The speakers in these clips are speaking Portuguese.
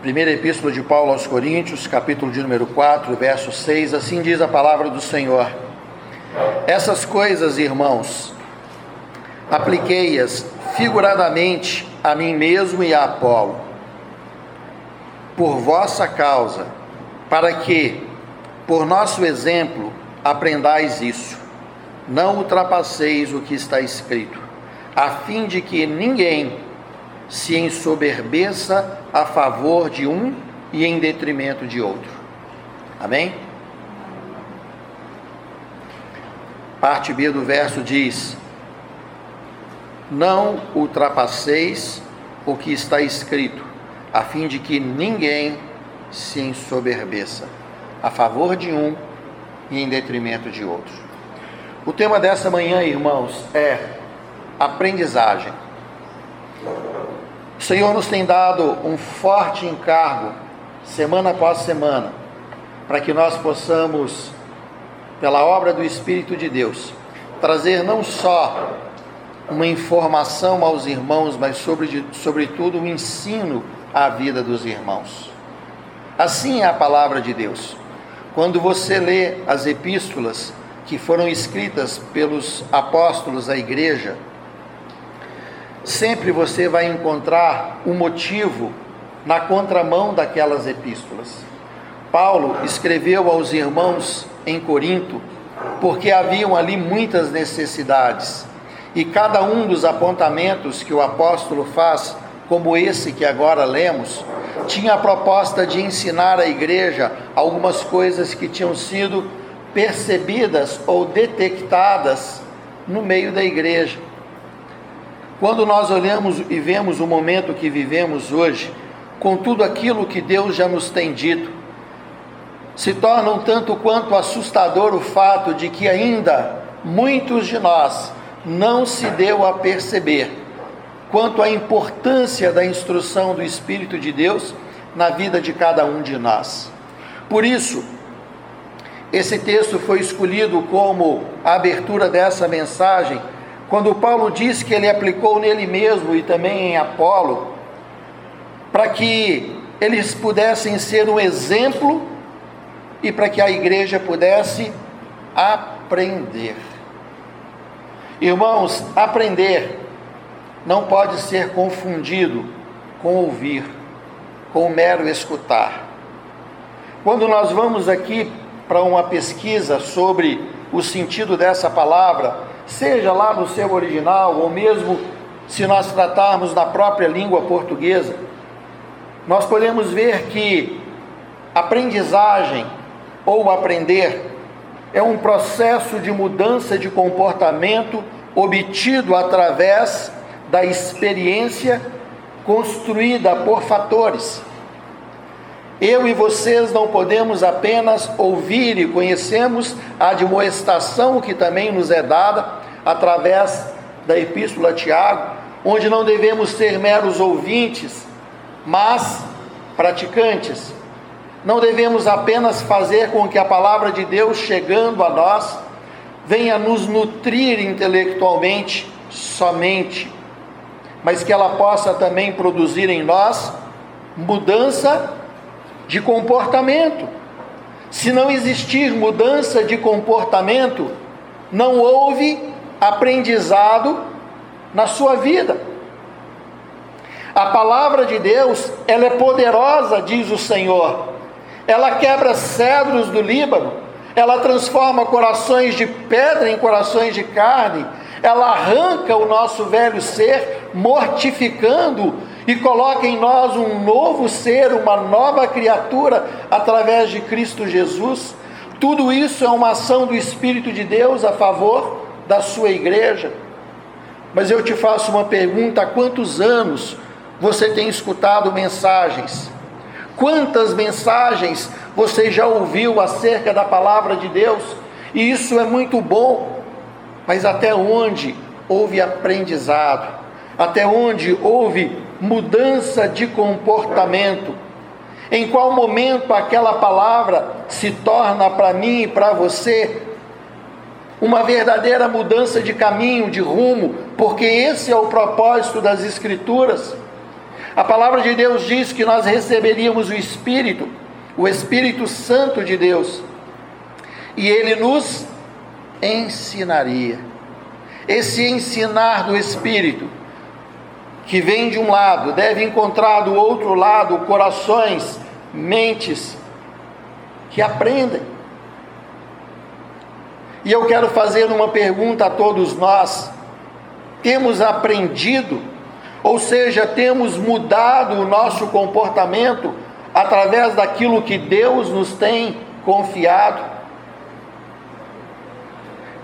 Primeira Epístola de Paulo aos Coríntios, capítulo de número 4, verso 6, assim diz a palavra do Senhor. Essas coisas, irmãos, apliquei-as figuradamente a mim mesmo e a Apolo, por vossa causa, para que, por nosso exemplo, aprendais isso. Não ultrapasseis o que está escrito, a fim de que ninguém se ensoberbeça a favor de um e em detrimento de outro. Amém? Parte B do verso diz: Não ultrapasseis o que está escrito, a fim de que ninguém se ensoberbeça a favor de um e em detrimento de outro. O tema dessa manhã, irmãos, é aprendizagem. O Senhor nos tem dado um forte encargo, semana após semana, para que nós possamos, pela obra do Espírito de Deus, trazer não só uma informação aos irmãos, mas sobre, sobretudo um ensino à vida dos irmãos. Assim é a palavra de Deus. Quando você lê as epístolas que foram escritas pelos apóstolos à igreja, sempre você vai encontrar um motivo na contramão daquelas epístolas. Paulo escreveu aos irmãos em Corinto porque haviam ali muitas necessidades. E cada um dos apontamentos que o apóstolo faz, como esse que agora lemos, tinha a proposta de ensinar à igreja algumas coisas que tinham sido percebidas ou detectadas no meio da igreja. Quando nós olhamos e vemos o momento que vivemos hoje, com tudo aquilo que Deus já nos tem dito, se torna um tanto quanto assustador o fato de que ainda muitos de nós não se deu a perceber quanto à importância da instrução do Espírito de Deus na vida de cada um de nós. Por isso, esse texto foi escolhido como a abertura dessa mensagem quando Paulo diz que ele aplicou nele mesmo e também em Apolo, para que eles pudessem ser um exemplo e para que a igreja pudesse aprender. Irmãos, aprender não pode ser confundido com ouvir, com mero escutar. Quando nós vamos aqui para uma pesquisa sobre o sentido dessa palavra, seja lá no seu original, ou mesmo se nós tratarmos na própria língua portuguesa, nós podemos ver que aprendizagem ou aprender é um processo de mudança de comportamento obtido através da experiência construída por fatores. Eu e vocês não podemos apenas ouvir e conhecemos a admoestação que também nos é dada através da Epístola a Tiago, onde não devemos ser meros ouvintes, mas praticantes. Não devemos apenas fazer com que a palavra de Deus, chegando a nós, venha nos nutrir intelectualmente somente, mas que ela possa também produzir em nós mudança de comportamento. Se não existir mudança de comportamento, não houve aprendizado na sua vida. A palavra de Deus, ela é poderosa, diz o Senhor. Ela quebra cedros do Líbano, ela transforma corações de pedra em corações de carne, ela arranca o nosso velho ser, mortificando e coloca em nós um novo ser, uma nova criatura através de Cristo Jesus. Tudo isso é uma ação do Espírito de Deus a favor da sua igreja. Mas eu te faço uma pergunta: há quantos anos você tem escutado mensagens? Quantas mensagens você já ouviu acerca da palavra de Deus? E isso é muito bom, mas até onde houve aprendizado? Até onde houve mudança de comportamento. Em qual momento aquela palavra se torna para mim e para você uma verdadeira mudança de caminho, de rumo, porque esse é o propósito das Escrituras. A palavra de Deus diz que nós receberíamos o Espírito, o Espírito Santo de Deus, e ele nos ensinaria. Esse ensinar do Espírito, que vem de um lado, deve encontrar do outro lado corações, mentes que aprendem. E eu quero fazer uma pergunta a todos nós: temos aprendido, ou seja, temos mudado o nosso comportamento através daquilo que Deus nos tem confiado?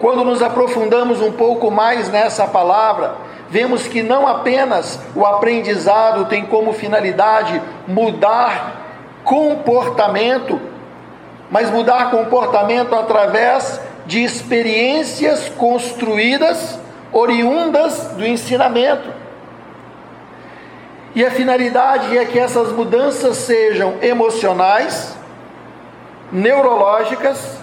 Quando nos aprofundamos um pouco mais nessa palavra, vemos que não apenas o aprendizado tem como finalidade mudar comportamento, mas mudar comportamento através de experiências construídas, oriundas do ensinamento. E a finalidade é que essas mudanças sejam emocionais, neurológicas,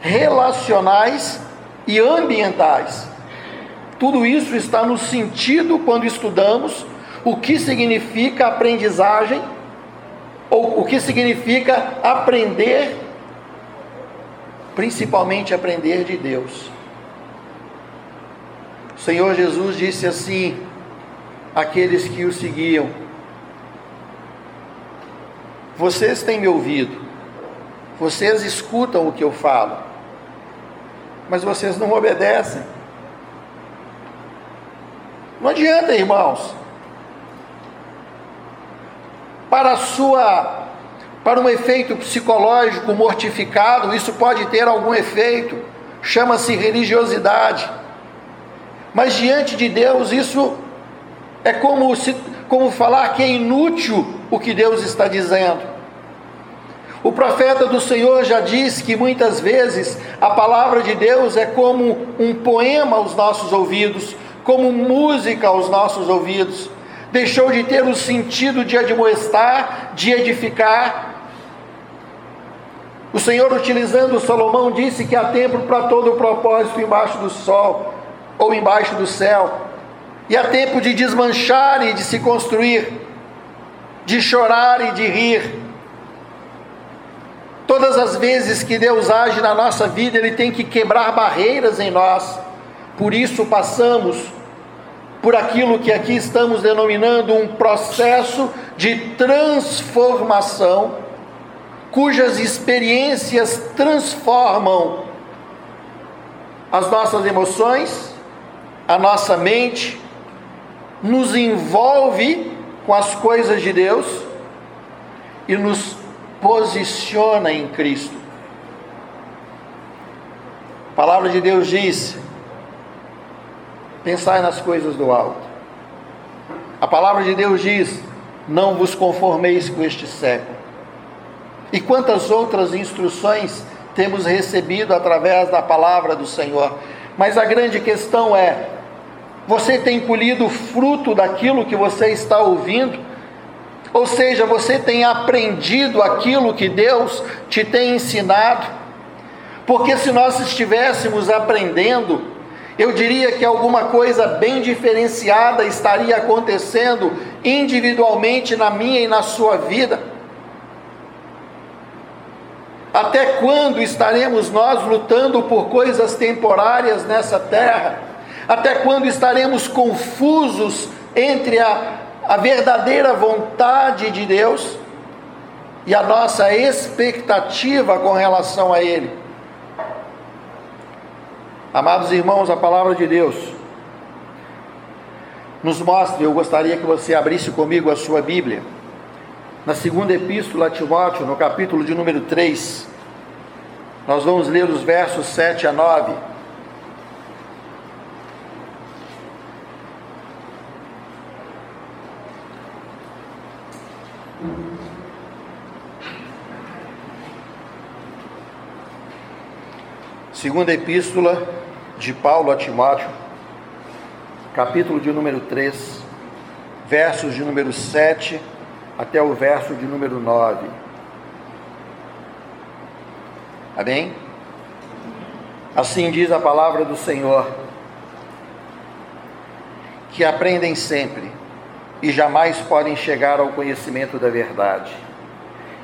relacionais e ambientais. Tudo isso está no sentido quando estudamos o que significa aprendizagem ou o que significa aprender, principalmente aprender de Deus. O Senhor Jesus disse assim àqueles que o seguiam: Vocês têm me ouvido, vocês escutam o que eu falo, mas vocês não obedecem. Não adianta, irmãos. Para sua para um efeito psicológico mortificado, isso pode ter algum efeito, chama-se religiosidade. Mas diante de Deus, isso é como, se, como falar que é inútil o que Deus está dizendo. O profeta do Senhor já disse que muitas vezes a palavra de Deus é como um poema aos nossos ouvidos, como música aos nossos ouvidos. Deixou de ter o sentido de admoestar, de edificar. O Senhor, utilizando Salomão, disse que há tempo para todo o propósito embaixo do sol ou embaixo do céu. E há tempo de desmanchar e de se construir, de chorar e de rir. Todas as vezes que Deus age na nossa vida, Ele tem que quebrar barreiras em nós. Por isso passamos por aquilo que aqui estamos denominando um processo de transformação, cujas experiências transformam as nossas emoções, a nossa mente, nos envolve com as coisas de Deus e nos posiciona em Cristo. A palavra de Deus diz: pensai nas coisas do alto. A palavra de Deus diz: não vos conformeis com este século. E quantas outras instruções temos recebido através da palavra do Senhor. Mas a grande questão é: você tem colhido fruto daquilo que você está ouvindo? Ou seja, você tem aprendido aquilo que Deus te tem ensinado? Porque se nós estivéssemos aprendendo, eu diria que alguma coisa bem diferenciada estaria acontecendo individualmente na minha e na sua vida. Até quando estaremos nós lutando por coisas temporárias nessa terra? Até quando estaremos confusos entre a a verdadeira vontade de Deus e a nossa expectativa com relação a Ele. Amados irmãos, a palavra de Deus nos mostra, eu gostaria que você abrisse comigo a sua Bíblia, na segunda epístola a Timóteo, no capítulo de número 3, nós vamos ler os versos 7 a 9. Segunda epístola de Paulo a Timóteo, capítulo de número 3, versos de número 7 até o verso de número 9. Amém? Assim diz a palavra do Senhor, que aprendem sempre, e jamais podem chegar ao conhecimento da verdade.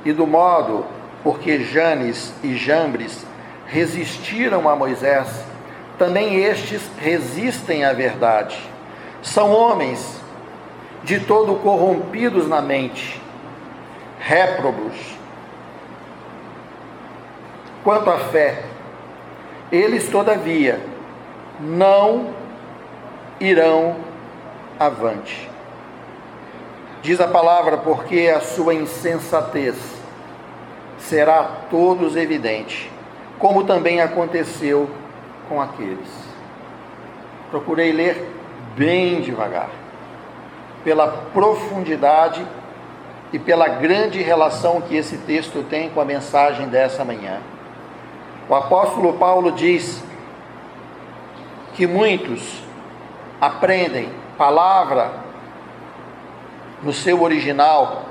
E do modo porque Janes e Jambres resistiram a Moisés, também estes resistem à verdade. São homens de todo corrompidos na mente, réprobos. Quanto à fé, eles, todavia, não irão avante. Diz a palavra, porque a sua insensatez será a todos evidente, como também aconteceu com aqueles. Procurei ler bem devagar, pela profundidade e pela grande relação que esse texto tem com a mensagem dessa manhã. O apóstolo Paulo diz que muitos aprendem palavra no seu original,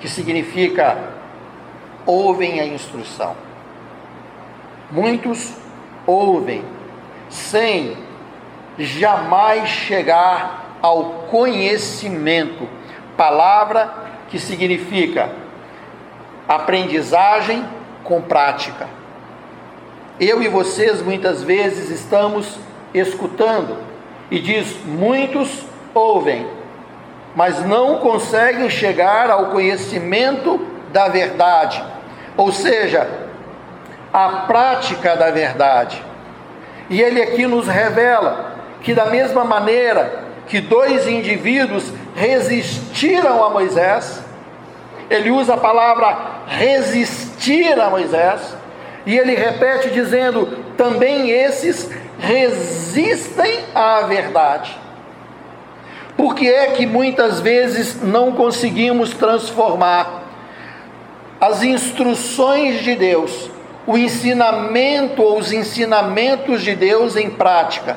que significa ouvem a instrução. Muitos ouvem sem jamais chegar ao conhecimento. Palavra que significa aprendizagem com prática. Eu e vocês muitas vezes estamos escutando e diz: muitos ouvem, mas não conseguem chegar ao conhecimento da verdade, ou seja, a prática da verdade. E ele aqui nos revela que, da mesma maneira que dois indivíduos resistiram a Moisés, ele usa a palavra resistir a Moisés, e ele repete dizendo: também esses resistem à verdade. Por que é que muitas vezes não conseguimos transformar as instruções de Deus, o ensinamento ou os ensinamentos de Deus em prática?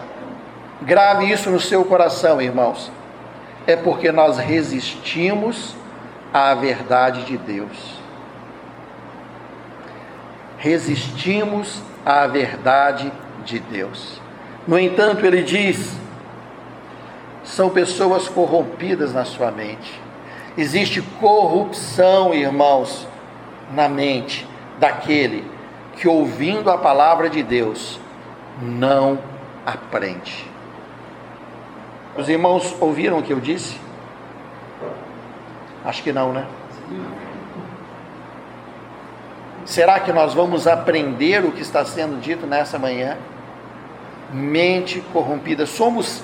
Grave isso no seu coração, irmãos. É porque nós resistimos à verdade de Deus. Resistimos à verdade de Deus. No entanto, ele diz: são pessoas corrompidas na sua mente. Existe corrupção, irmãos, na mente daquele que, ouvindo a palavra de Deus, não aprende. Os irmãos ouviram o que eu disse? Acho que não, né? Será que nós vamos aprender o que está sendo dito nessa manhã? Mente corrompida. Somos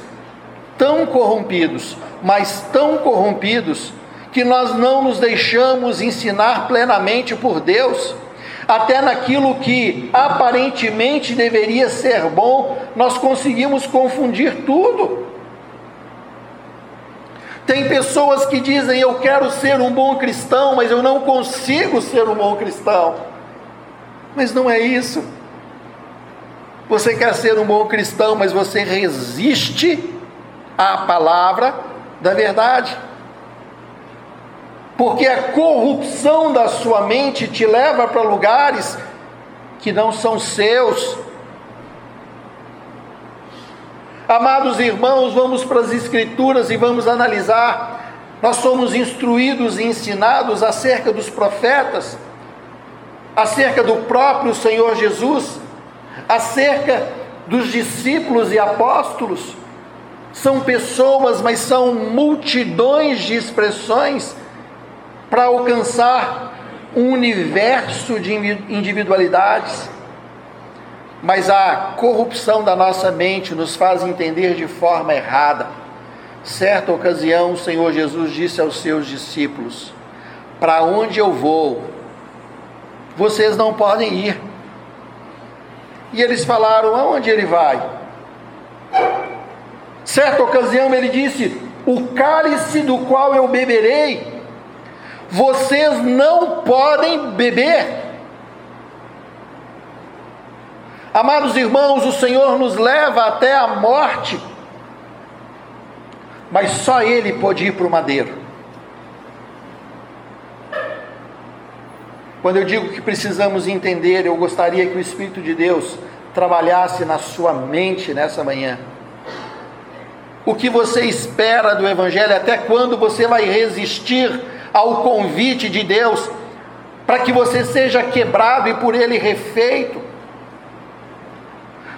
tão corrompidos, mas tão corrompidos, que nós não nos deixamos ensinar plenamente por Deus, até naquilo que aparentemente deveria ser bom, nós conseguimos confundir tudo. Tem pessoas que dizem: Eu quero ser um bom cristão, mas eu não consigo ser um bom cristão. Mas não é isso. Você quer ser um bom cristão, mas você resiste a palavra da verdade. Porque a corrupção da sua mente te leva para lugares que não são seus. Amados irmãos, vamos para as Escrituras e vamos analisar. Nós somos instruídos e ensinados acerca dos profetas, acerca do próprio Senhor Jesus, acerca dos discípulos e apóstolos são pessoas, mas são multidões de expressões para alcançar um universo de individualidades. Mas a corrupção da nossa mente nos faz entender de forma errada. Certa ocasião, o Senhor Jesus disse aos seus discípulos: Para onde eu vou, vocês não podem ir. E eles falaram: Aonde ele vai? Certa ocasião ele disse: O cálice do qual eu beberei, vocês não podem beber. Amados irmãos, o Senhor nos leva até a morte, mas só Ele pode ir para o madeiro. Quando eu digo que precisamos entender, eu gostaria que o Espírito de Deus trabalhasse na sua mente nessa manhã o que você espera do Evangelho, até quando você vai resistir ao convite de Deus para que você seja quebrado e por ele refeito.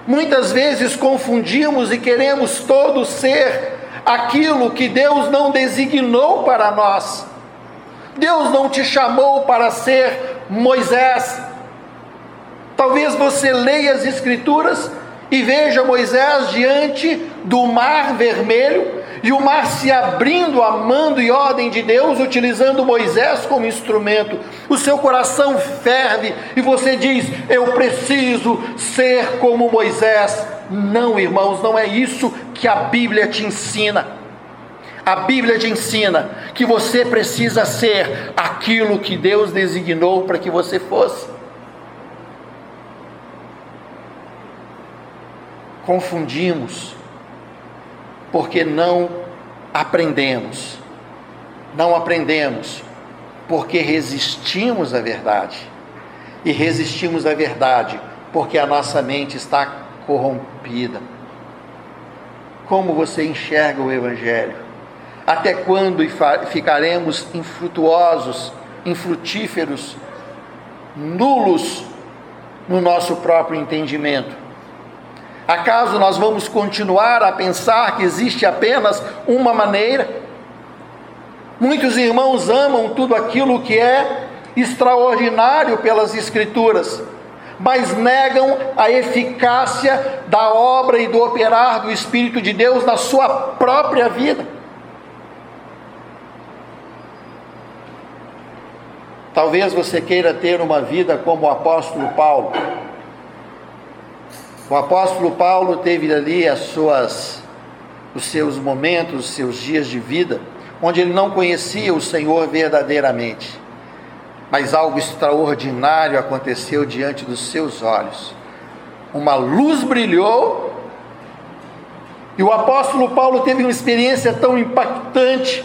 Muitas vezes confundimos e queremos todos ser aquilo que Deus não designou para nós. Deus não te chamou para ser Moisés. Talvez você leia as Escrituras e veja Moisés diante do mar vermelho e o mar se abrindo a mando e ordem de Deus, utilizando Moisés como instrumento. O seu coração ferve e você diz: Eu preciso ser como Moisés. Não, irmãos, não é isso que a Bíblia te ensina. A Bíblia te ensina que você precisa ser aquilo que Deus designou para que você fosse. Confundimos porque não aprendemos. Não aprendemos porque resistimos à verdade. E resistimos à verdade porque a nossa mente está corrompida. Como você enxerga o Evangelho? Até quando ficaremos infrutuosos, infrutíferos, nulos no nosso próprio entendimento? Acaso nós vamos continuar a pensar que existe apenas uma maneira? Muitos irmãos amam tudo aquilo que é extraordinário pelas Escrituras, mas negam a eficácia da obra e do operar do Espírito de Deus na sua própria vida. Talvez você queira ter uma vida como o apóstolo Paulo o apóstolo Paulo teve ali as suas, os seus momentos, os seus dias de vida, onde ele não conhecia o Senhor verdadeiramente, mas algo extraordinário aconteceu diante dos seus olhos. Uma luz brilhou, e o apóstolo Paulo teve uma experiência tão impactante.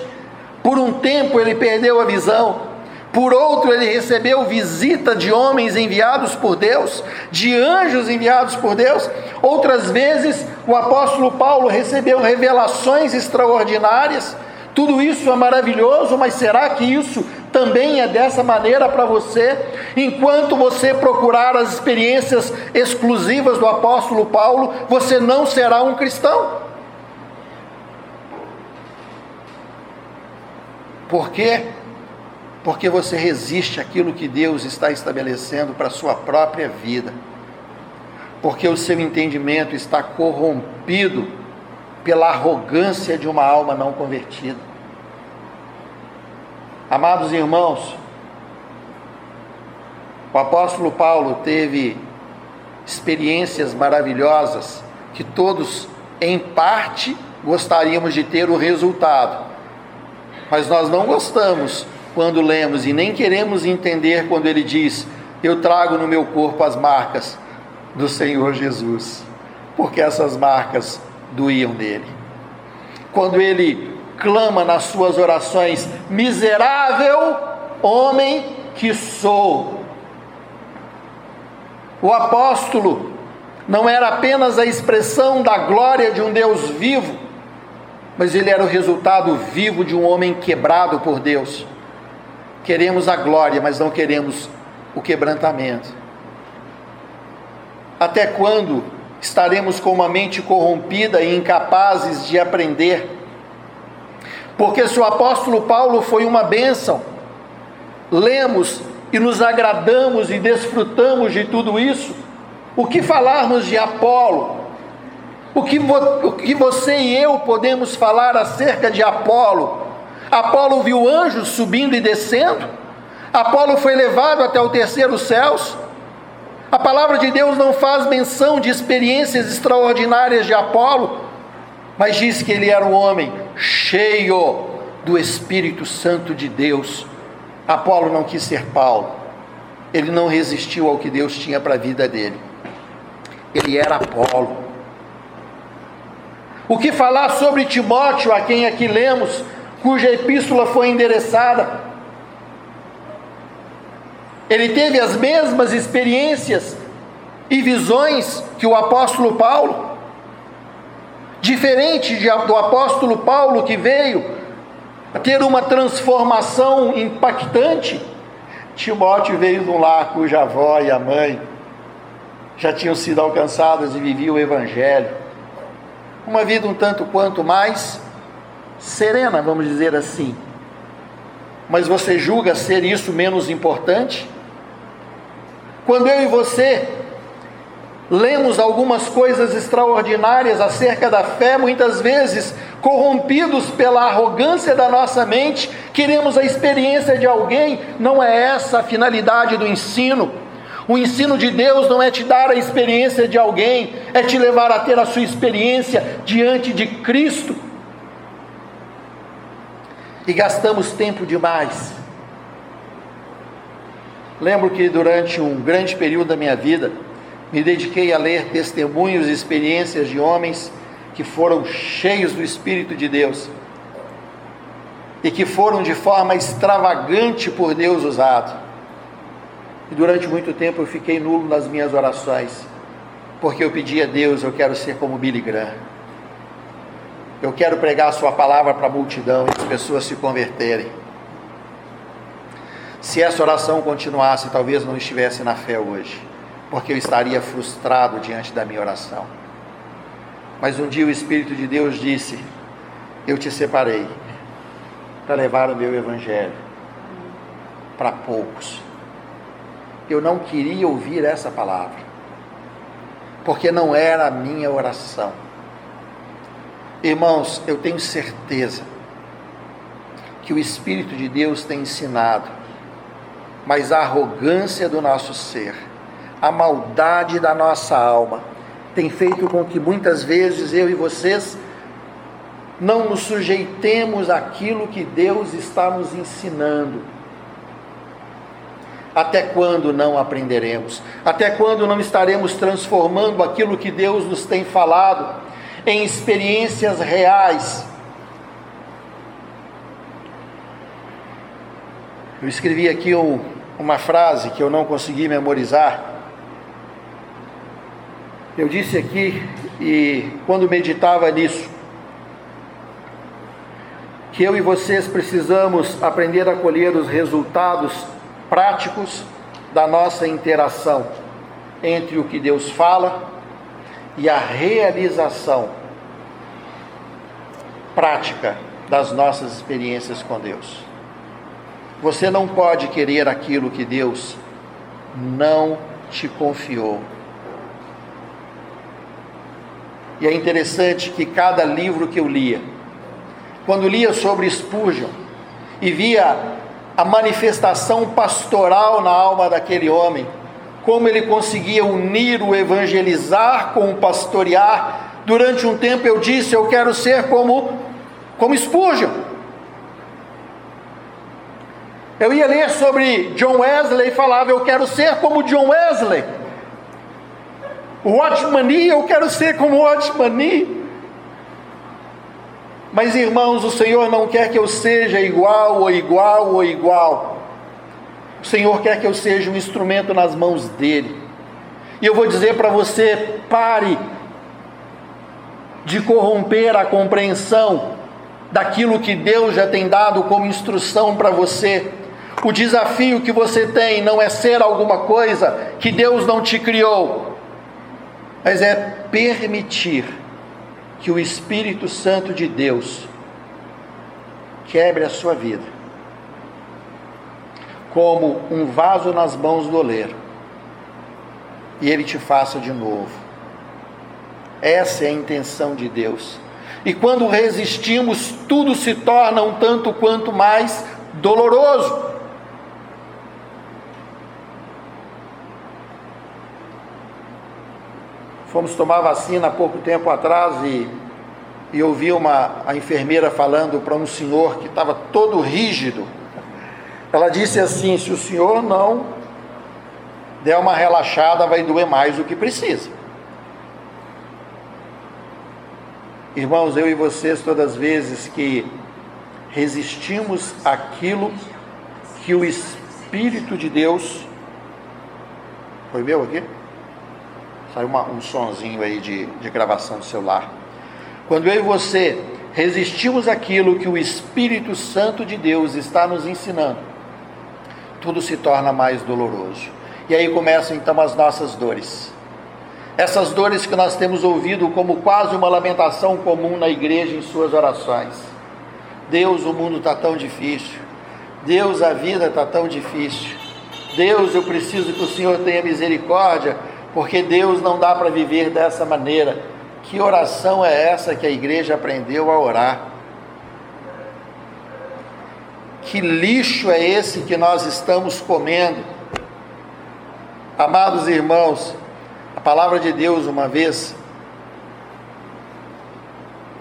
Por um tempo ele perdeu a visão, por outro, ele recebeu visita de homens enviados por Deus, de anjos enviados por Deus. Outras vezes, o apóstolo Paulo recebeu revelações extraordinárias. Tudo isso é maravilhoso, mas será que isso também é dessa maneira para você? Enquanto você procurar as experiências exclusivas do apóstolo Paulo, você não será um cristão. Por quê? Porque você resiste àquilo que Deus está estabelecendo para a sua própria vida, porque o seu entendimento está corrompido pela arrogância de uma alma não convertida. Amados irmãos, o apóstolo Paulo teve experiências maravilhosas que todos, em parte, gostaríamos de ter o resultado, mas nós não gostamos quando lemos e nem queremos entender quando ele diz: Eu trago no meu corpo as marcas do Senhor Jesus, porque essas marcas doíam nele. Quando ele clama nas suas orações: Miserável homem que sou. O apóstolo não era apenas a expressão da glória de um Deus vivo, mas ele era o resultado vivo de um homem quebrado por Deus Queremos a glória, mas não queremos o quebrantamento. Até quando estaremos com uma mente corrompida e incapazes de aprender? Porque se o apóstolo Paulo foi uma bênção, lemos e nos agradamos e desfrutamos de tudo isso, o que falarmos de Apolo? O que, o que você e eu podemos falar acerca de Apolo? Apolo viu anjos subindo e descendo. Apolo foi levado até o terceiro céus. A palavra de Deus não faz menção de experiências extraordinárias de Apolo, mas diz que ele era um homem cheio do Espírito Santo de Deus. Apolo não quis ser Paulo. Ele não resistiu ao que Deus tinha para a vida dele. Ele era Apolo. O que falar sobre Timóteo, a quem aqui lemos, cuja epístola foi endereçada. Ele teve as mesmas experiências e visões que o apóstolo Paulo. Diferente de, do apóstolo Paulo que veio ter uma transformação impactante, Timóteo veio de um lar cuja avó e a mãe já tinham sido alcançadas e viviam o Evangelho. Uma vida um tanto quanto mais serena, vamos dizer assim. Mas você julga ser isso menos importante? Quando eu e você lemos algumas coisas extraordinárias acerca da fé, muitas vezes corrompidos pela arrogância da nossa mente, queremos a experiência de alguém, não é essa a finalidade do ensino. O ensino de Deus não é te dar a experiência de alguém, é te levar a ter a sua experiência diante de Cristo. E gastamos tempo demais. Lembro que durante um grande período da minha vida, me dediquei a ler testemunhos e experiências de homens que foram cheios do Espírito de Deus e que foram de forma extravagante por Deus usados. E durante muito tempo eu fiquei nulo nas minhas orações, porque eu pedi a Deus, eu quero ser como Billy Graham. Eu quero pregar a sua palavra para a multidão e as pessoas se converterem. Se essa oração continuasse, talvez não estivesse na fé hoje porque eu estaria frustrado diante da minha oração. Mas um dia o Espírito de Deus disse: Eu te separei para levar o meu Evangelho para poucos. Eu não queria ouvir essa palavra, porque não era a minha oração. Irmãos, eu tenho certeza que o Espírito de Deus tem ensinado, mas a arrogância do nosso ser a maldade da nossa alma tem feito com que muitas vezes eu e vocês não nos sujeitemos àquilo que Deus está nos ensinando. Até quando não aprenderemos? Até quando não estaremos transformando aquilo que Deus nos tem falado em experiências reais? Eu escrevi aqui um, uma frase que eu não consegui memorizar, eu disse aqui, e quando meditava nisso, que eu e vocês precisamos aprender a colher os resultados práticos da nossa interação entre o que Deus fala e a realização prática das nossas experiências com Deus. Você não pode querer aquilo que Deus não te confiou. E é interessante que cada livro que eu lia, quando lia sobre Spurgeon e via a manifestação pastoral na alma daquele homem, como ele conseguia unir o evangelizar com o pastorear. Durante um tempo eu disse: Eu quero ser como, como Spurgeon. Eu ia ler sobre John Wesley e falava: Eu quero ser como John Wesley. Watchmani, eu quero ser como Watchmani. Mas irmãos, o Senhor não quer que eu seja igual ou igual ou igual. O Senhor quer que eu seja um instrumento nas mãos dele. E eu vou dizer para você: pare de corromper a compreensão daquilo que Deus já tem dado como instrução para você. O desafio que você tem não é ser alguma coisa que Deus não te criou, mas é permitir que o Espírito Santo de Deus quebre a sua vida, como um vaso nas mãos do oleiro, e ele te faça de novo. Essa é a intenção de Deus. E quando resistimos, tudo se torna um tanto quanto mais doloroso. Fomos tomar vacina há pouco tempo atrás e, e ouvi uma, a enfermeira falando para um senhor que estava todo rígido. Ela disse assim: se o senhor não der uma relaxada, vai doer mais do que precisa. Irmãos, eu e vocês, todas as vezes que resistimos aquilo que o Espírito de Deus. Foi meu aqui? Saiu uma, um sonzinho aí de, de gravação do celular. Quando eu e você resistimos àquilo que o Espírito Santo de Deus está nos ensinando, tudo se torna mais doloroso. E aí começam então as nossas dores. Essas dores que nós temos ouvido como quase uma lamentação comum na igreja em suas orações. Deus, o mundo está tão difícil. Deus, a vida está tão difícil. Deus, eu preciso que o Senhor tenha misericórdia, porque Deus não dá para viver dessa maneira. Que oração é essa que a igreja aprendeu a orar? Que lixo é esse que nós estamos comendo? Amados irmãos, a palavra de Deus, uma vez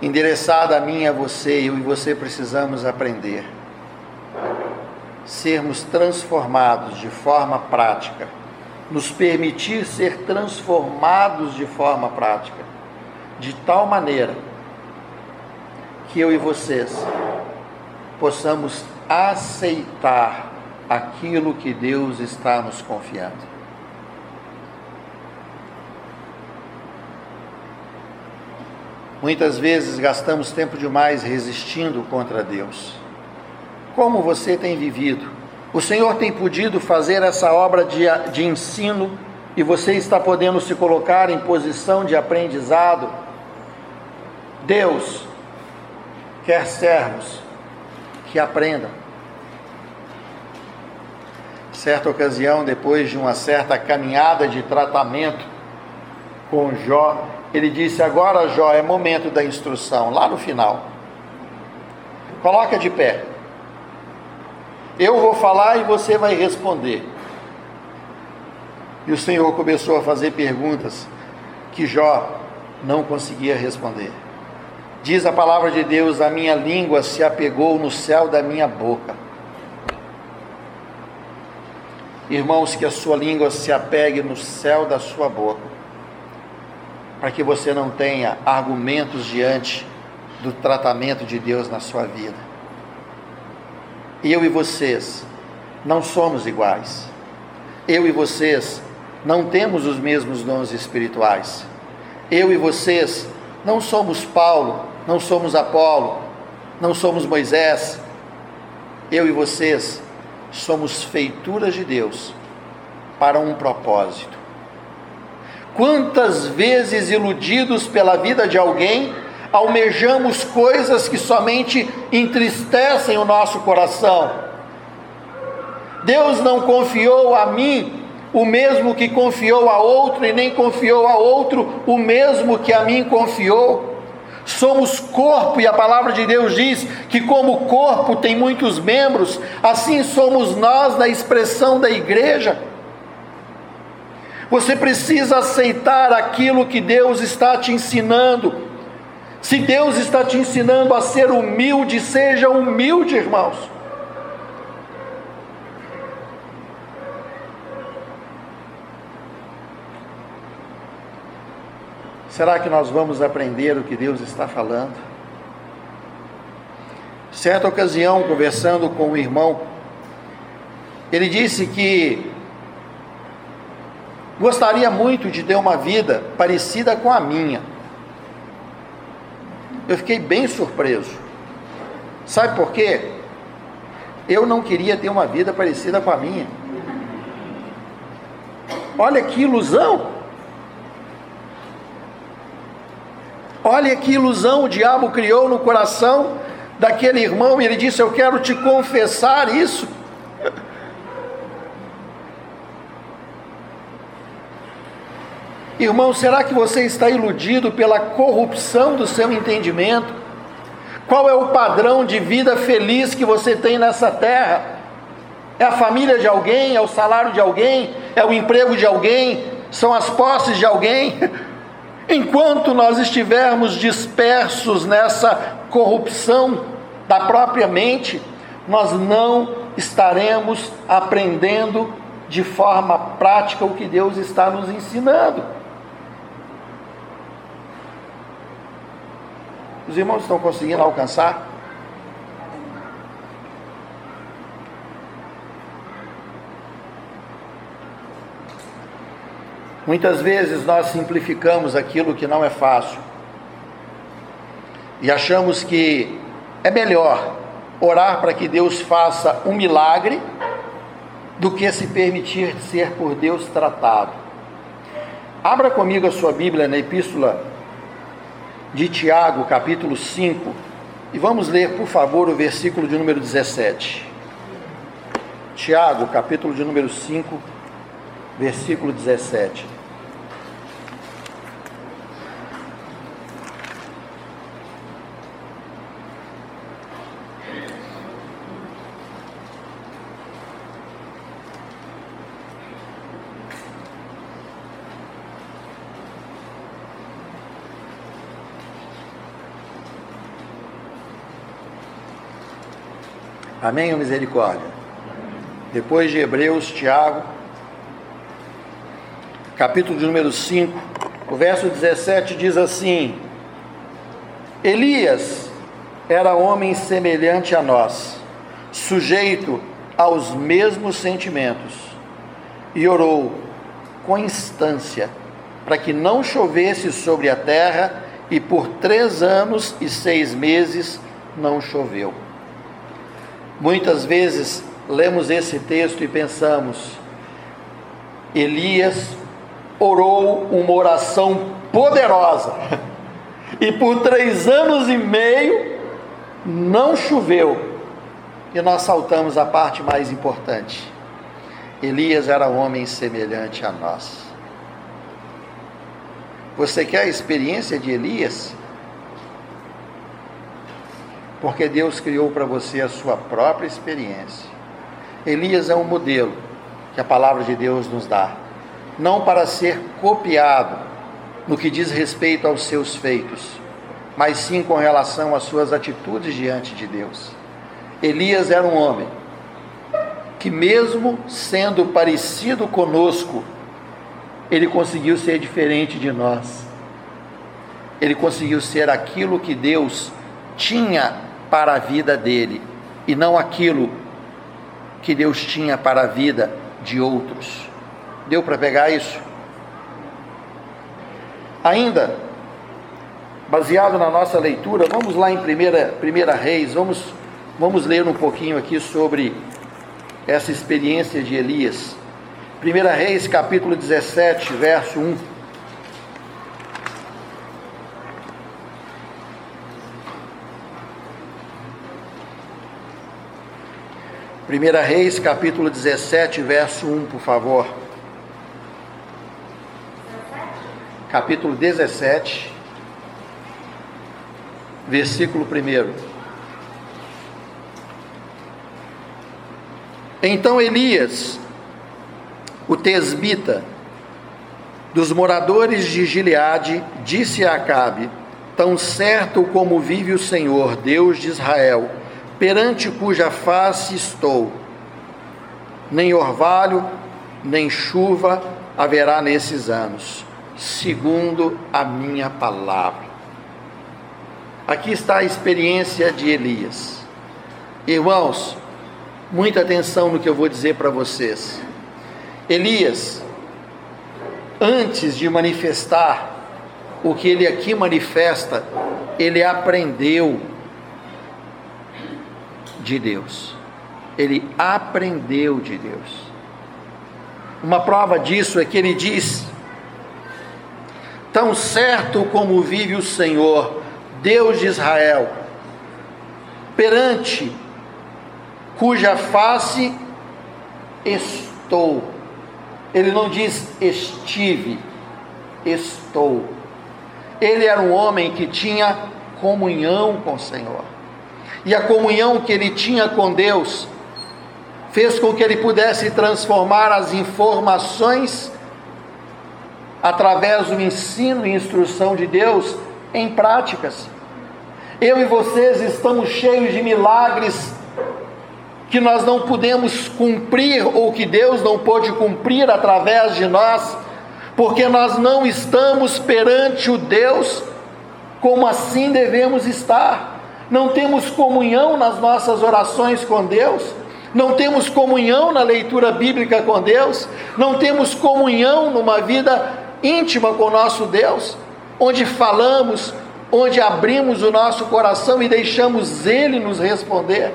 endereçada a mim a você, eu e você precisamos aprender. Sermos transformados de forma prática, nos permitir ser transformados de forma prática, de tal maneira que eu e vocês possamos aceitar aquilo que Deus está nos confiando. Muitas vezes gastamos tempo demais resistindo contra Deus. Como você tem vivido? O Senhor tem podido fazer essa obra de, de ensino e você está podendo se colocar em posição de aprendizado? Deus quer servos que aprendam. Certa ocasião, depois de uma certa caminhada de tratamento com Jó, ele disse: Agora, Jó, é momento da instrução, lá no final. Coloca de pé. Eu vou falar e você vai responder. E o Senhor começou a fazer perguntas que Jó não conseguia responder. Diz a palavra de Deus: A minha língua se apegou no céu da minha boca. Irmãos, que a sua língua se apegue no céu da sua boca para que você não tenha argumentos diante do tratamento de Deus na sua vida. Eu e vocês não somos iguais. Eu e vocês não temos os mesmos dons espirituais. Eu e vocês não somos Paulo, não somos Apolo, não somos Moisés. Eu e vocês somos feituras de Deus para um propósito. Quantas vezes, iludidos pela vida de alguém, almejamos coisas que somente entristecem o nosso coração. Deus não confiou a mim o mesmo que confiou a outro, e nem confiou a outro o mesmo que a mim confiou. Somos corpo, e a palavra de Deus diz que, como corpo tem muitos membros, assim somos nós na expressão da igreja. Você precisa aceitar aquilo que Deus está te ensinando. Se Deus está te ensinando a ser humilde, seja humilde, irmãos. Será que nós vamos aprender o que Deus está falando? Certa ocasião, conversando com um irmão, ele disse que Gostaria muito de ter uma vida parecida com a minha. Eu fiquei bem surpreso. Sabe por quê? Eu não queria ter uma vida parecida com a minha. Olha que ilusão! Olha que ilusão o diabo criou no coração daquele irmão e ele disse: Eu quero te confessar isso. Irmão, será que você está iludido pela corrupção do seu entendimento? Qual é o padrão de vida feliz que você tem nessa terra? É a família de alguém? É o salário de alguém? É o emprego de alguém? São as posses de alguém? Enquanto nós estivermos dispersos nessa corrupção da própria mente, nós não estaremos aprendendo de forma prática o que Deus está nos ensinando. Os irmãos estão conseguindo alcançar? Muitas vezes nós simplificamos aquilo que não é fácil. e achamos que é melhor orar para que Deus faça um milagre do que se permitir ser por Deus tratado. Abra comigo a sua Bíblia na Epístola de Tiago, capítulo 5, e vamos ler, por favor, o versículo de número 17. Tiago, capítulo de número 5, versículo 17. Amém ou misericórdia? Depois de Hebreus, Tiago, capítulo de número 5, o verso 17 diz assim: Elias era homem semelhante a nós, sujeito aos mesmos sentimentos, e orou com instância para que não chovesse sobre a terra, e por três anos e seis meses não choveu. Muitas vezes lemos esse texto e pensamos, Elias orou uma oração poderosa, e por três anos e meio não choveu, e nós saltamos a parte mais importante. Elias era um homem semelhante a nós. Você quer a experiência de Elias? Porque Deus criou para você a sua própria experiência. Elias é um modelo que a palavra de Deus nos dá, não para ser copiado no que diz respeito aos seus feitos, mas sim com relação às suas atitudes diante de Deus. Elias era um homem que, mesmo sendo parecido conosco, ele conseguiu ser diferente de nós. Ele conseguiu ser aquilo que Deus tinha para a vida dele e não aquilo que Deus tinha para a vida de outros. Deu para pegar isso? Ainda, baseado na nossa leitura, vamos lá em primeira, primeira Reis, vamos, vamos ler um pouquinho aqui sobre essa experiência de Elias. Primeira Reis, capítulo 17, verso 1. 1 Reis, capítulo 17, verso 1, por favor. Capítulo 17, versículo 1. Então Elias, o tesbita, dos moradores de Gileade, disse a Acabe: Tão certo como vive o Senhor, Deus de Israel, perante cuja face estou. Nem orvalho, nem chuva haverá nesses anos, segundo a minha palavra. Aqui está a experiência de Elias. Irmãos, muita atenção no que eu vou dizer para vocês. Elias, antes de manifestar o que ele aqui manifesta, ele aprendeu de Deus. Ele aprendeu de Deus. Uma prova disso é que ele diz: Tão certo como vive o Senhor, Deus de Israel, perante cuja face estou. Ele não diz estive, estou. Ele era um homem que tinha comunhão com o Senhor e a comunhão que ele tinha com Deus fez com que ele pudesse transformar as informações através do ensino e instrução de Deus em práticas. Eu e vocês estamos cheios de milagres que nós não podemos cumprir ou que Deus não pôde cumprir através de nós, porque nós não estamos perante o Deus como assim devemos estar não temos comunhão nas nossas orações com Deus, não temos comunhão na leitura bíblica com Deus, não temos comunhão numa vida íntima com o nosso Deus, onde falamos onde abrimos o nosso coração e deixamos Ele nos responder.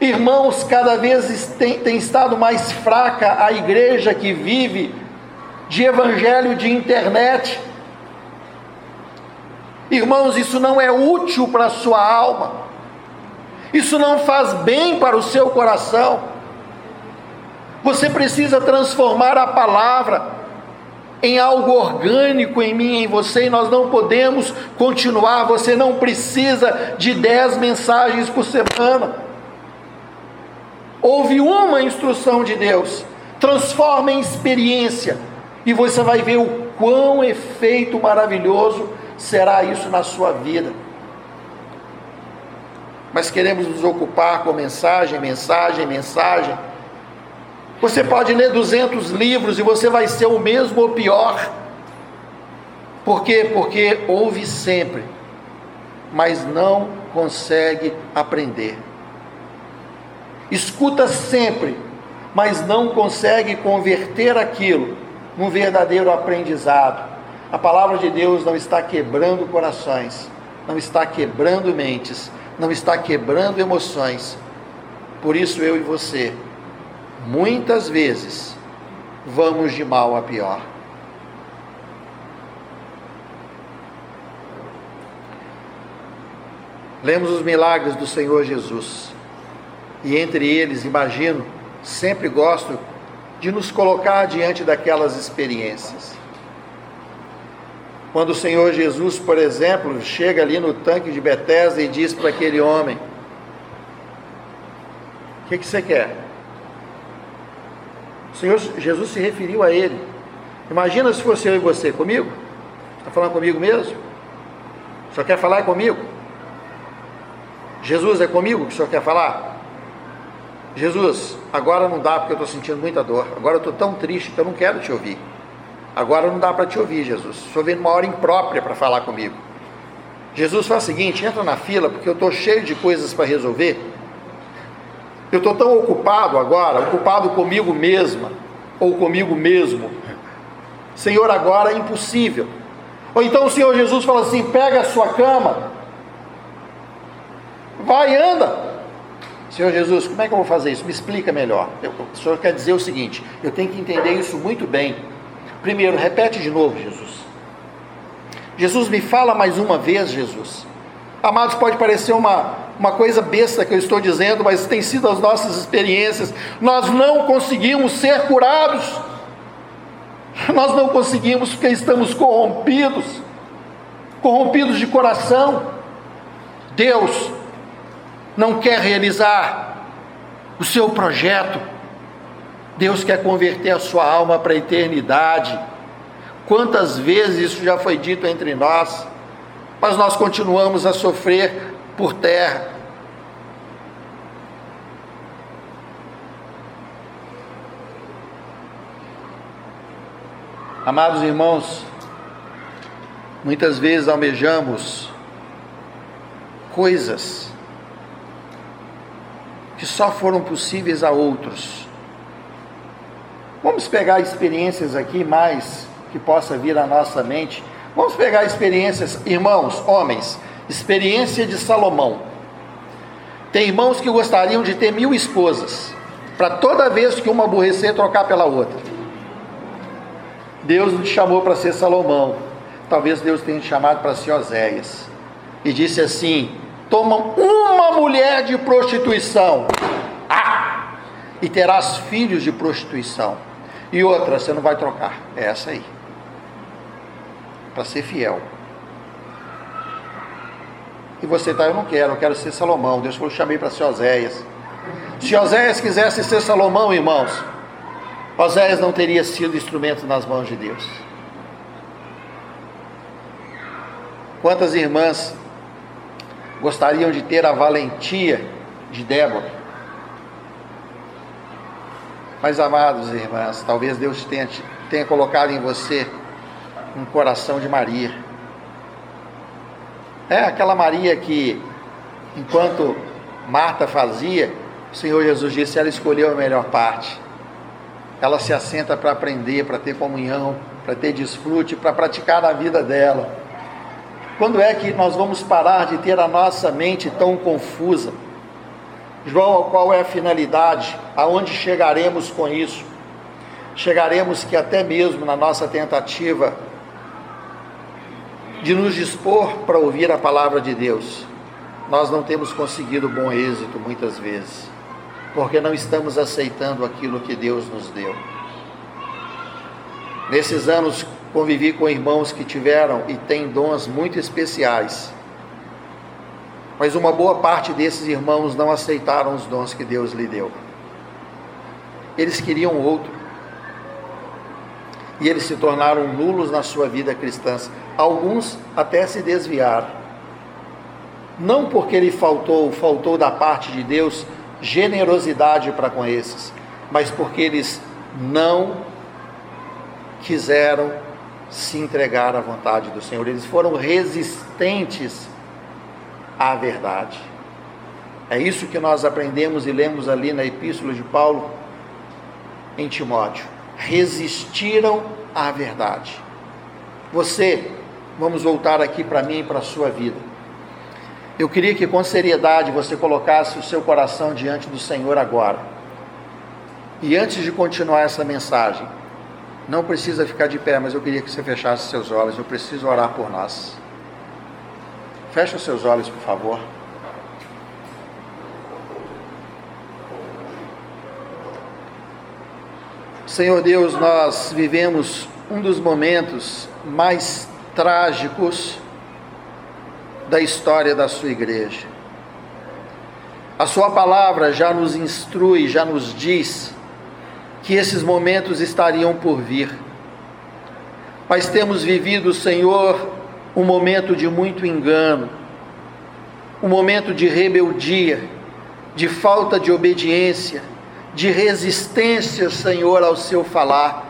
Irmãos, cada vez tem, tem estado mais fraca a igreja que vive de evangelho de internet. Irmãos, isso não é útil para a sua alma, isso não faz bem para o seu coração. Você precisa transformar a palavra em algo orgânico em mim, em você, e nós não podemos continuar. Você não precisa de dez mensagens por semana. Houve uma instrução de Deus, transforma em experiência, e você vai ver o quão efeito maravilhoso será isso na sua vida. Mas queremos nos ocupar com mensagem, mensagem, mensagem. Você pode ler 200 livros e você vai ser o mesmo ou pior. Por quê? Porque ouve sempre, mas não consegue aprender escuta sempre, mas não consegue converter aquilo num verdadeiro aprendizado. A palavra de Deus não está quebrando corações, não está quebrando mentes, não está quebrando emoções. Por isso eu e você, muitas vezes, vamos de mal a pior. Lemos os milagres do Senhor Jesus e entre eles, imagino, sempre gosto de nos colocar diante daquelas experiências. Quando o Senhor Jesus, por exemplo, chega ali no tanque de Betesda e diz para aquele homem: O que, que você quer? O Senhor Jesus se referiu a ele. Imagina se fosse eu e você comigo. Está falando comigo mesmo? Só quer falar comigo? Jesus é comigo que o senhor quer falar? Jesus, agora não dá porque eu estou sentindo muita dor. Agora eu estou tão triste que eu não quero te ouvir. Agora não dá para te ouvir, Jesus. Estou vendo uma hora imprópria para falar comigo. Jesus faz o seguinte: entra na fila porque eu estou cheio de coisas para resolver. Eu estou tão ocupado agora, ocupado comigo mesma ou comigo mesmo. Senhor, agora é impossível. Ou então o Senhor Jesus fala assim: pega a sua cama, vai e anda. Senhor Jesus, como é que eu vou fazer isso? Me explica melhor. Eu, o Senhor quer dizer o seguinte: eu tenho que entender isso muito bem. Primeiro, repete de novo, Jesus. Jesus, me fala mais uma vez, Jesus. Amados, pode parecer uma, uma coisa besta que eu estou dizendo, mas tem sido as nossas experiências. Nós não conseguimos ser curados. Nós não conseguimos porque estamos corrompidos corrompidos de coração. Deus não quer realizar o seu projeto. Deus quer converter a sua alma para a eternidade. Quantas vezes isso já foi dito entre nós, mas nós continuamos a sofrer por terra. Amados irmãos, muitas vezes almejamos coisas que só foram possíveis a outros. Vamos pegar experiências aqui mais que possa vir à nossa mente. Vamos pegar experiências, irmãos, homens, experiência de Salomão. Tem irmãos que gostariam de ter mil esposas, para toda vez que uma aborrecer, trocar pela outra. Deus não te chamou para ser Salomão, talvez Deus tenha te chamado para ser Oséias. E disse assim: tomam uma mulher de prostituição, e terás filhos de prostituição. E outra, você não vai trocar, é essa aí, para ser fiel. E você está, eu não quero, eu quero ser Salomão. Deus falou, chamei para ser Oséias. Se Oséias quisesse ser Salomão, irmãos, Oséias não teria sido instrumento nas mãos de Deus. Quantas irmãs gostariam de ter a valentia de Débora. Mas, amados irmãs, talvez Deus tenha, tenha colocado em você um coração de Maria. É aquela Maria que, enquanto Marta fazia, o Senhor Jesus disse: ela escolheu a melhor parte. Ela se assenta para aprender, para ter comunhão, para ter desfrute, para praticar na vida dela. Quando é que nós vamos parar de ter a nossa mente tão confusa? João, qual é a finalidade? Aonde chegaremos com isso? Chegaremos que até mesmo na nossa tentativa de nos dispor para ouvir a palavra de Deus, nós não temos conseguido bom êxito muitas vezes, porque não estamos aceitando aquilo que Deus nos deu. Nesses anos convivi com irmãos que tiveram e têm dons muito especiais. Mas uma boa parte desses irmãos não aceitaram os dons que Deus lhe deu. Eles queriam outro. E eles se tornaram nulos na sua vida cristã. Alguns até se desviaram. Não porque lhe faltou, faltou da parte de Deus generosidade para com esses, mas porque eles não quiseram se entregar à vontade do Senhor. Eles foram resistentes à verdade. É isso que nós aprendemos e lemos ali na Epístola de Paulo em Timóteo. Resistiram à verdade. Você, vamos voltar aqui para mim e para a sua vida. Eu queria que com seriedade você colocasse o seu coração diante do Senhor agora. E antes de continuar essa mensagem, não precisa ficar de pé, mas eu queria que você fechasse seus olhos. Eu preciso orar por nós. Feche os seus olhos, por favor. Senhor Deus, nós vivemos um dos momentos mais trágicos da história da sua igreja. A sua palavra já nos instrui, já nos diz que esses momentos estariam por vir. Mas temos vivido, Senhor, um momento de muito engano, um momento de rebeldia, de falta de obediência, de resistência, Senhor, ao seu falar.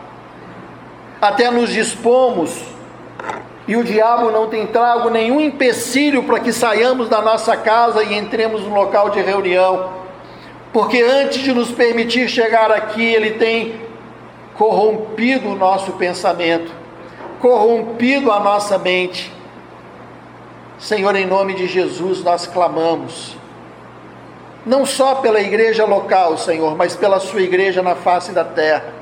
Até nos dispomos e o diabo não tem trago nenhum empecilho para que saiamos da nossa casa e entremos no local de reunião porque antes de nos permitir chegar aqui, Ele tem corrompido o nosso pensamento, corrompido a nossa mente. Senhor, em nome de Jesus, nós clamamos, não só pela igreja local, Senhor, mas pela Sua igreja na face da terra.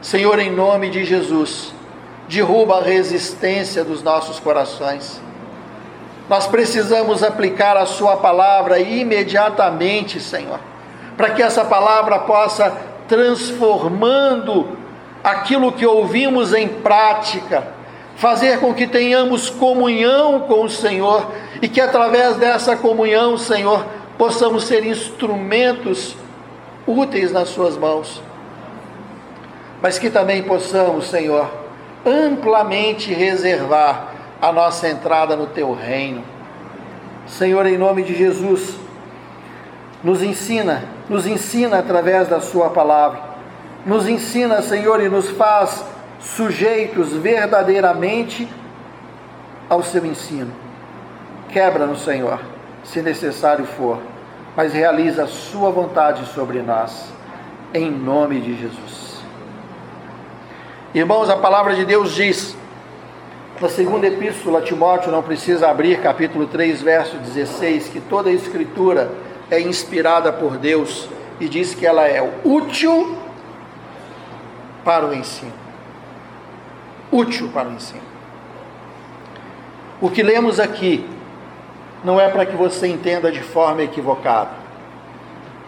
Senhor, em nome de Jesus, derruba a resistência dos nossos corações nós precisamos aplicar a Sua palavra imediatamente, Senhor, para que essa palavra possa transformando aquilo que ouvimos em prática, fazer com que tenhamos comunhão com o Senhor e que através dessa comunhão, Senhor, possamos ser instrumentos úteis nas Suas mãos, mas que também possamos, Senhor, amplamente reservar a nossa entrada no teu reino. Senhor, em nome de Jesus, nos ensina, nos ensina através da Sua palavra, nos ensina, Senhor, e nos faz sujeitos verdadeiramente ao Seu ensino. Quebra-nos, Senhor, se necessário for, mas realiza a Sua vontade sobre nós, em nome de Jesus. Irmãos, a palavra de Deus diz na segunda epístola, Timóteo não precisa abrir, capítulo 3, verso 16, que toda a escritura é inspirada por Deus e diz que ela é útil para o ensino. Útil para o ensino. O que lemos aqui não é para que você entenda de forma equivocada.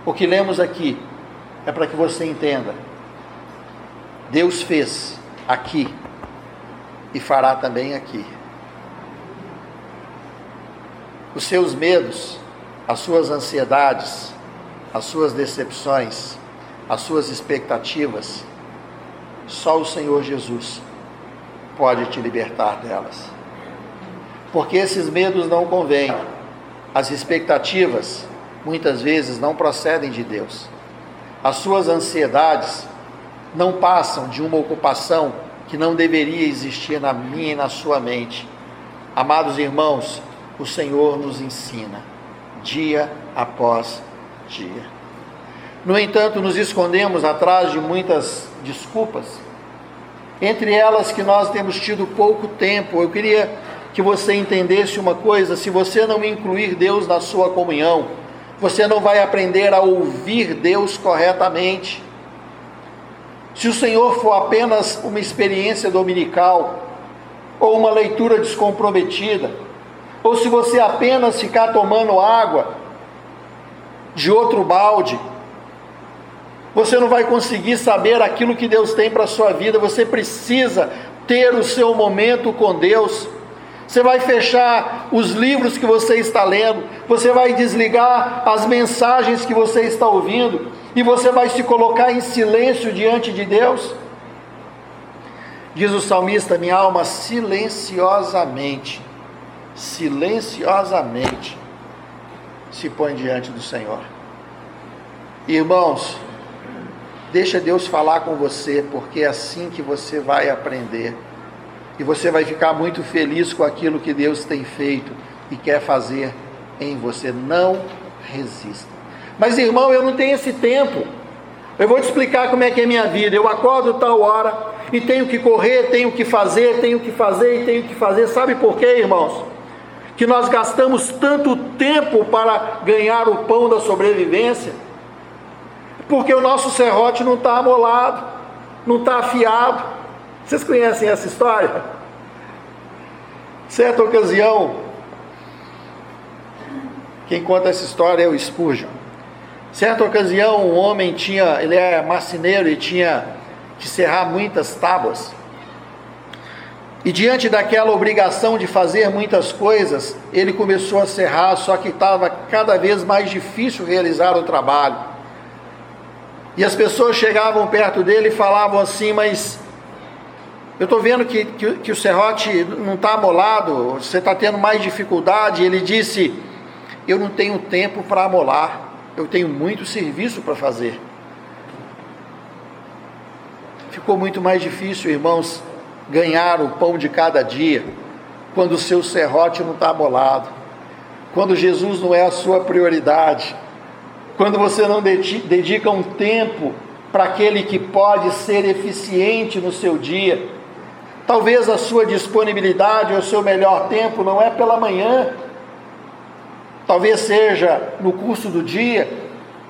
O que lemos aqui é para que você entenda. Deus fez aqui e fará também aqui. Os seus medos, as suas ansiedades, as suas decepções, as suas expectativas, só o Senhor Jesus pode te libertar delas. Porque esses medos não convêm, as expectativas muitas vezes não procedem de Deus. As suas ansiedades não passam de uma ocupação que não deveria existir na minha e na sua mente. Amados irmãos, o Senhor nos ensina, dia após dia. No entanto, nos escondemos atrás de muitas desculpas, entre elas que nós temos tido pouco tempo. Eu queria que você entendesse uma coisa: se você não incluir Deus na sua comunhão, você não vai aprender a ouvir Deus corretamente. Se o Senhor for apenas uma experiência dominical, ou uma leitura descomprometida, ou se você apenas ficar tomando água de outro balde, você não vai conseguir saber aquilo que Deus tem para a sua vida. Você precisa ter o seu momento com Deus. Você vai fechar os livros que você está lendo, você vai desligar as mensagens que você está ouvindo e você vai se colocar em silêncio diante de Deus. Diz o salmista: Minha alma silenciosamente, silenciosamente se põe diante do Senhor. Irmãos, deixa Deus falar com você, porque é assim que você vai aprender. E você vai ficar muito feliz com aquilo que Deus tem feito e quer fazer em você. Não resista. Mas irmão, eu não tenho esse tempo. Eu vou te explicar como é que é minha vida. Eu acordo tal hora e tenho que correr, tenho que fazer, tenho que fazer e tenho que fazer. Sabe por quê, irmãos? Que nós gastamos tanto tempo para ganhar o pão da sobrevivência, porque o nosso serrote não está amolado, não está afiado. Vocês conhecem essa história? Certa ocasião, quem conta essa história é o Spurgeon. Certa ocasião, um homem tinha, ele é marceneiro e tinha que serrar muitas tábuas. E diante daquela obrigação de fazer muitas coisas, ele começou a serrar, só que estava cada vez mais difícil realizar o trabalho. E as pessoas chegavam perto dele e falavam assim: Mas eu estou vendo que, que, que, o serrote não está amolado, você está tendo mais dificuldade. Ele disse: Eu não tenho tempo para amolar, eu tenho muito serviço para fazer. Ficou muito mais difícil, irmãos, ganhar o pão de cada dia, quando o seu serrote não está amolado, quando Jesus não é a sua prioridade, quando você não dedica um tempo para aquele que pode ser eficiente no seu dia Talvez a sua disponibilidade ou o seu melhor tempo não é pela manhã, talvez seja no curso do dia,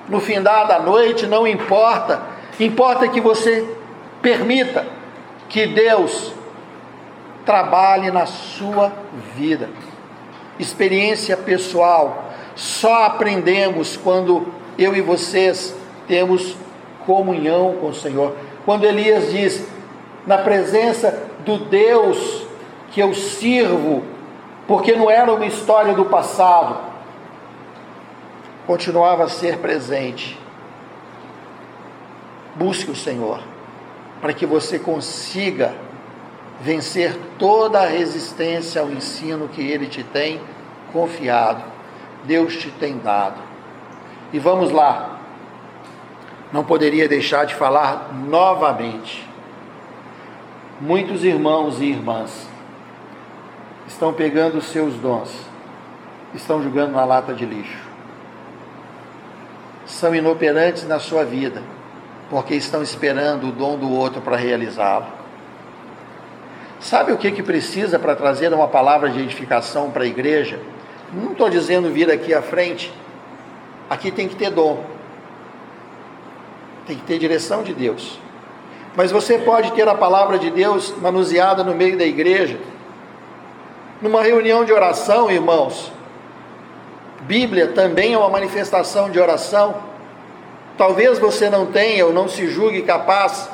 no findar da noite, não importa. Importa que você permita que Deus trabalhe na sua vida. Experiência pessoal. Só aprendemos quando eu e vocês temos comunhão com o Senhor. Quando Elias diz: na presença do Deus que eu sirvo, porque não era uma história do passado, continuava a ser presente. Busque o Senhor, para que você consiga vencer toda a resistência ao ensino que Ele te tem confiado, Deus te tem dado. E vamos lá, não poderia deixar de falar novamente Muitos irmãos e irmãs estão pegando os seus dons, estão jogando na lata de lixo. São inoperantes na sua vida, porque estão esperando o dom do outro para realizá-lo. Sabe o que, que precisa para trazer uma palavra de edificação para a igreja? Não estou dizendo vir aqui à frente. Aqui tem que ter dom. Tem que ter direção de Deus. Mas você pode ter a palavra de Deus manuseada no meio da igreja. Numa reunião de oração, irmãos, Bíblia também é uma manifestação de oração. Talvez você não tenha ou não se julgue capaz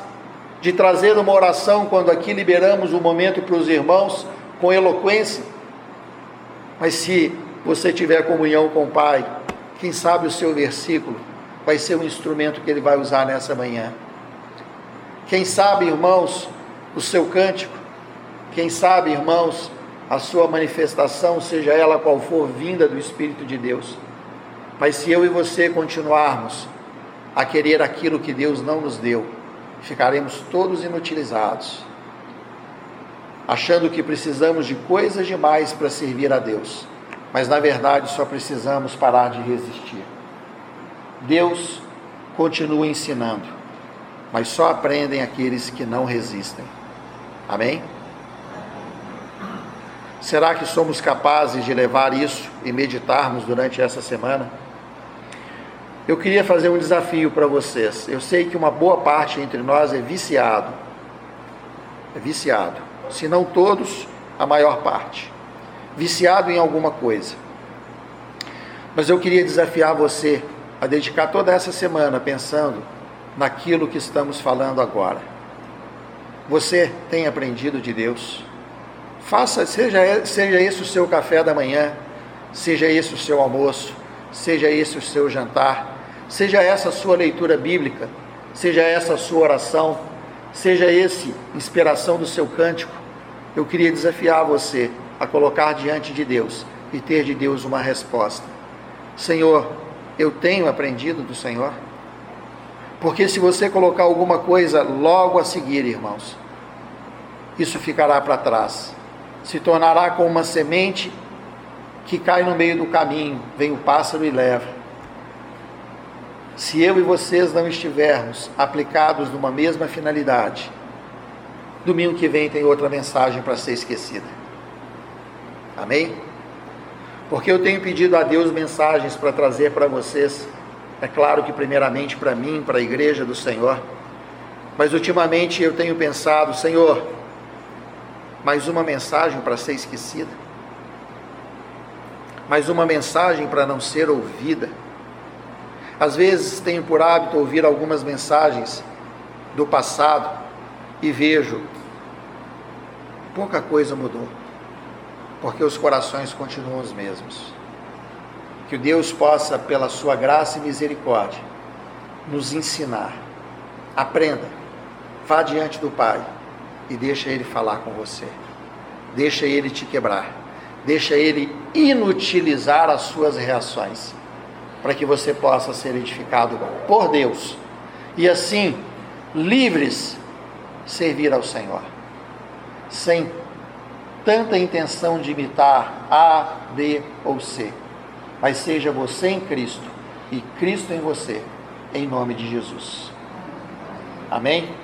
de trazer uma oração quando aqui liberamos o um momento para os irmãos com eloquência. Mas se você tiver comunhão com o Pai, quem sabe o seu versículo vai ser um instrumento que ele vai usar nessa manhã. Quem sabe, irmãos, o seu cântico, quem sabe, irmãos, a sua manifestação, seja ela qual for, vinda do Espírito de Deus. Mas se eu e você continuarmos a querer aquilo que Deus não nos deu, ficaremos todos inutilizados, achando que precisamos de coisas demais para servir a Deus, mas na verdade só precisamos parar de resistir. Deus continua ensinando mas só aprendem aqueles que não resistem. Amém? Será que somos capazes de levar isso e meditarmos durante essa semana? Eu queria fazer um desafio para vocês. Eu sei que uma boa parte entre nós é viciado. É viciado. Se não todos, a maior parte. Viciado em alguma coisa. Mas eu queria desafiar você a dedicar toda essa semana pensando naquilo que estamos falando agora. Você tem aprendido de Deus? Faça, seja, seja esse o seu café da manhã, seja esse o seu almoço, seja esse o seu jantar, seja essa a sua leitura bíblica, seja essa a sua oração, seja esse inspiração do seu cântico. Eu queria desafiar você a colocar diante de Deus e ter de Deus uma resposta. Senhor, eu tenho aprendido do Senhor? Porque se você colocar alguma coisa logo a seguir, irmãos, isso ficará para trás se tornará como uma semente que cai no meio do caminho, vem o pássaro e leva. Se eu e vocês não estivermos aplicados numa mesma finalidade, domingo que vem tem outra mensagem para ser esquecida. Amém? Porque eu tenho pedido a Deus mensagens para trazer para vocês. É claro que, primeiramente, para mim, para a igreja do Senhor. Mas ultimamente eu tenho pensado, Senhor, mais uma mensagem para ser esquecida, mais uma mensagem para não ser ouvida. Às vezes tenho por hábito ouvir algumas mensagens do passado e vejo pouca coisa mudou, porque os corações continuam os mesmos. Que Deus possa, pela sua graça e misericórdia, nos ensinar. Aprenda, vá diante do Pai e deixa ele falar com você. Deixa ele te quebrar. Deixa ele inutilizar as suas reações, para que você possa ser edificado por Deus e assim livres servir ao Senhor, sem tanta intenção de imitar A, B ou C, mas seja você em Cristo e Cristo em você, em nome de Jesus. Amém?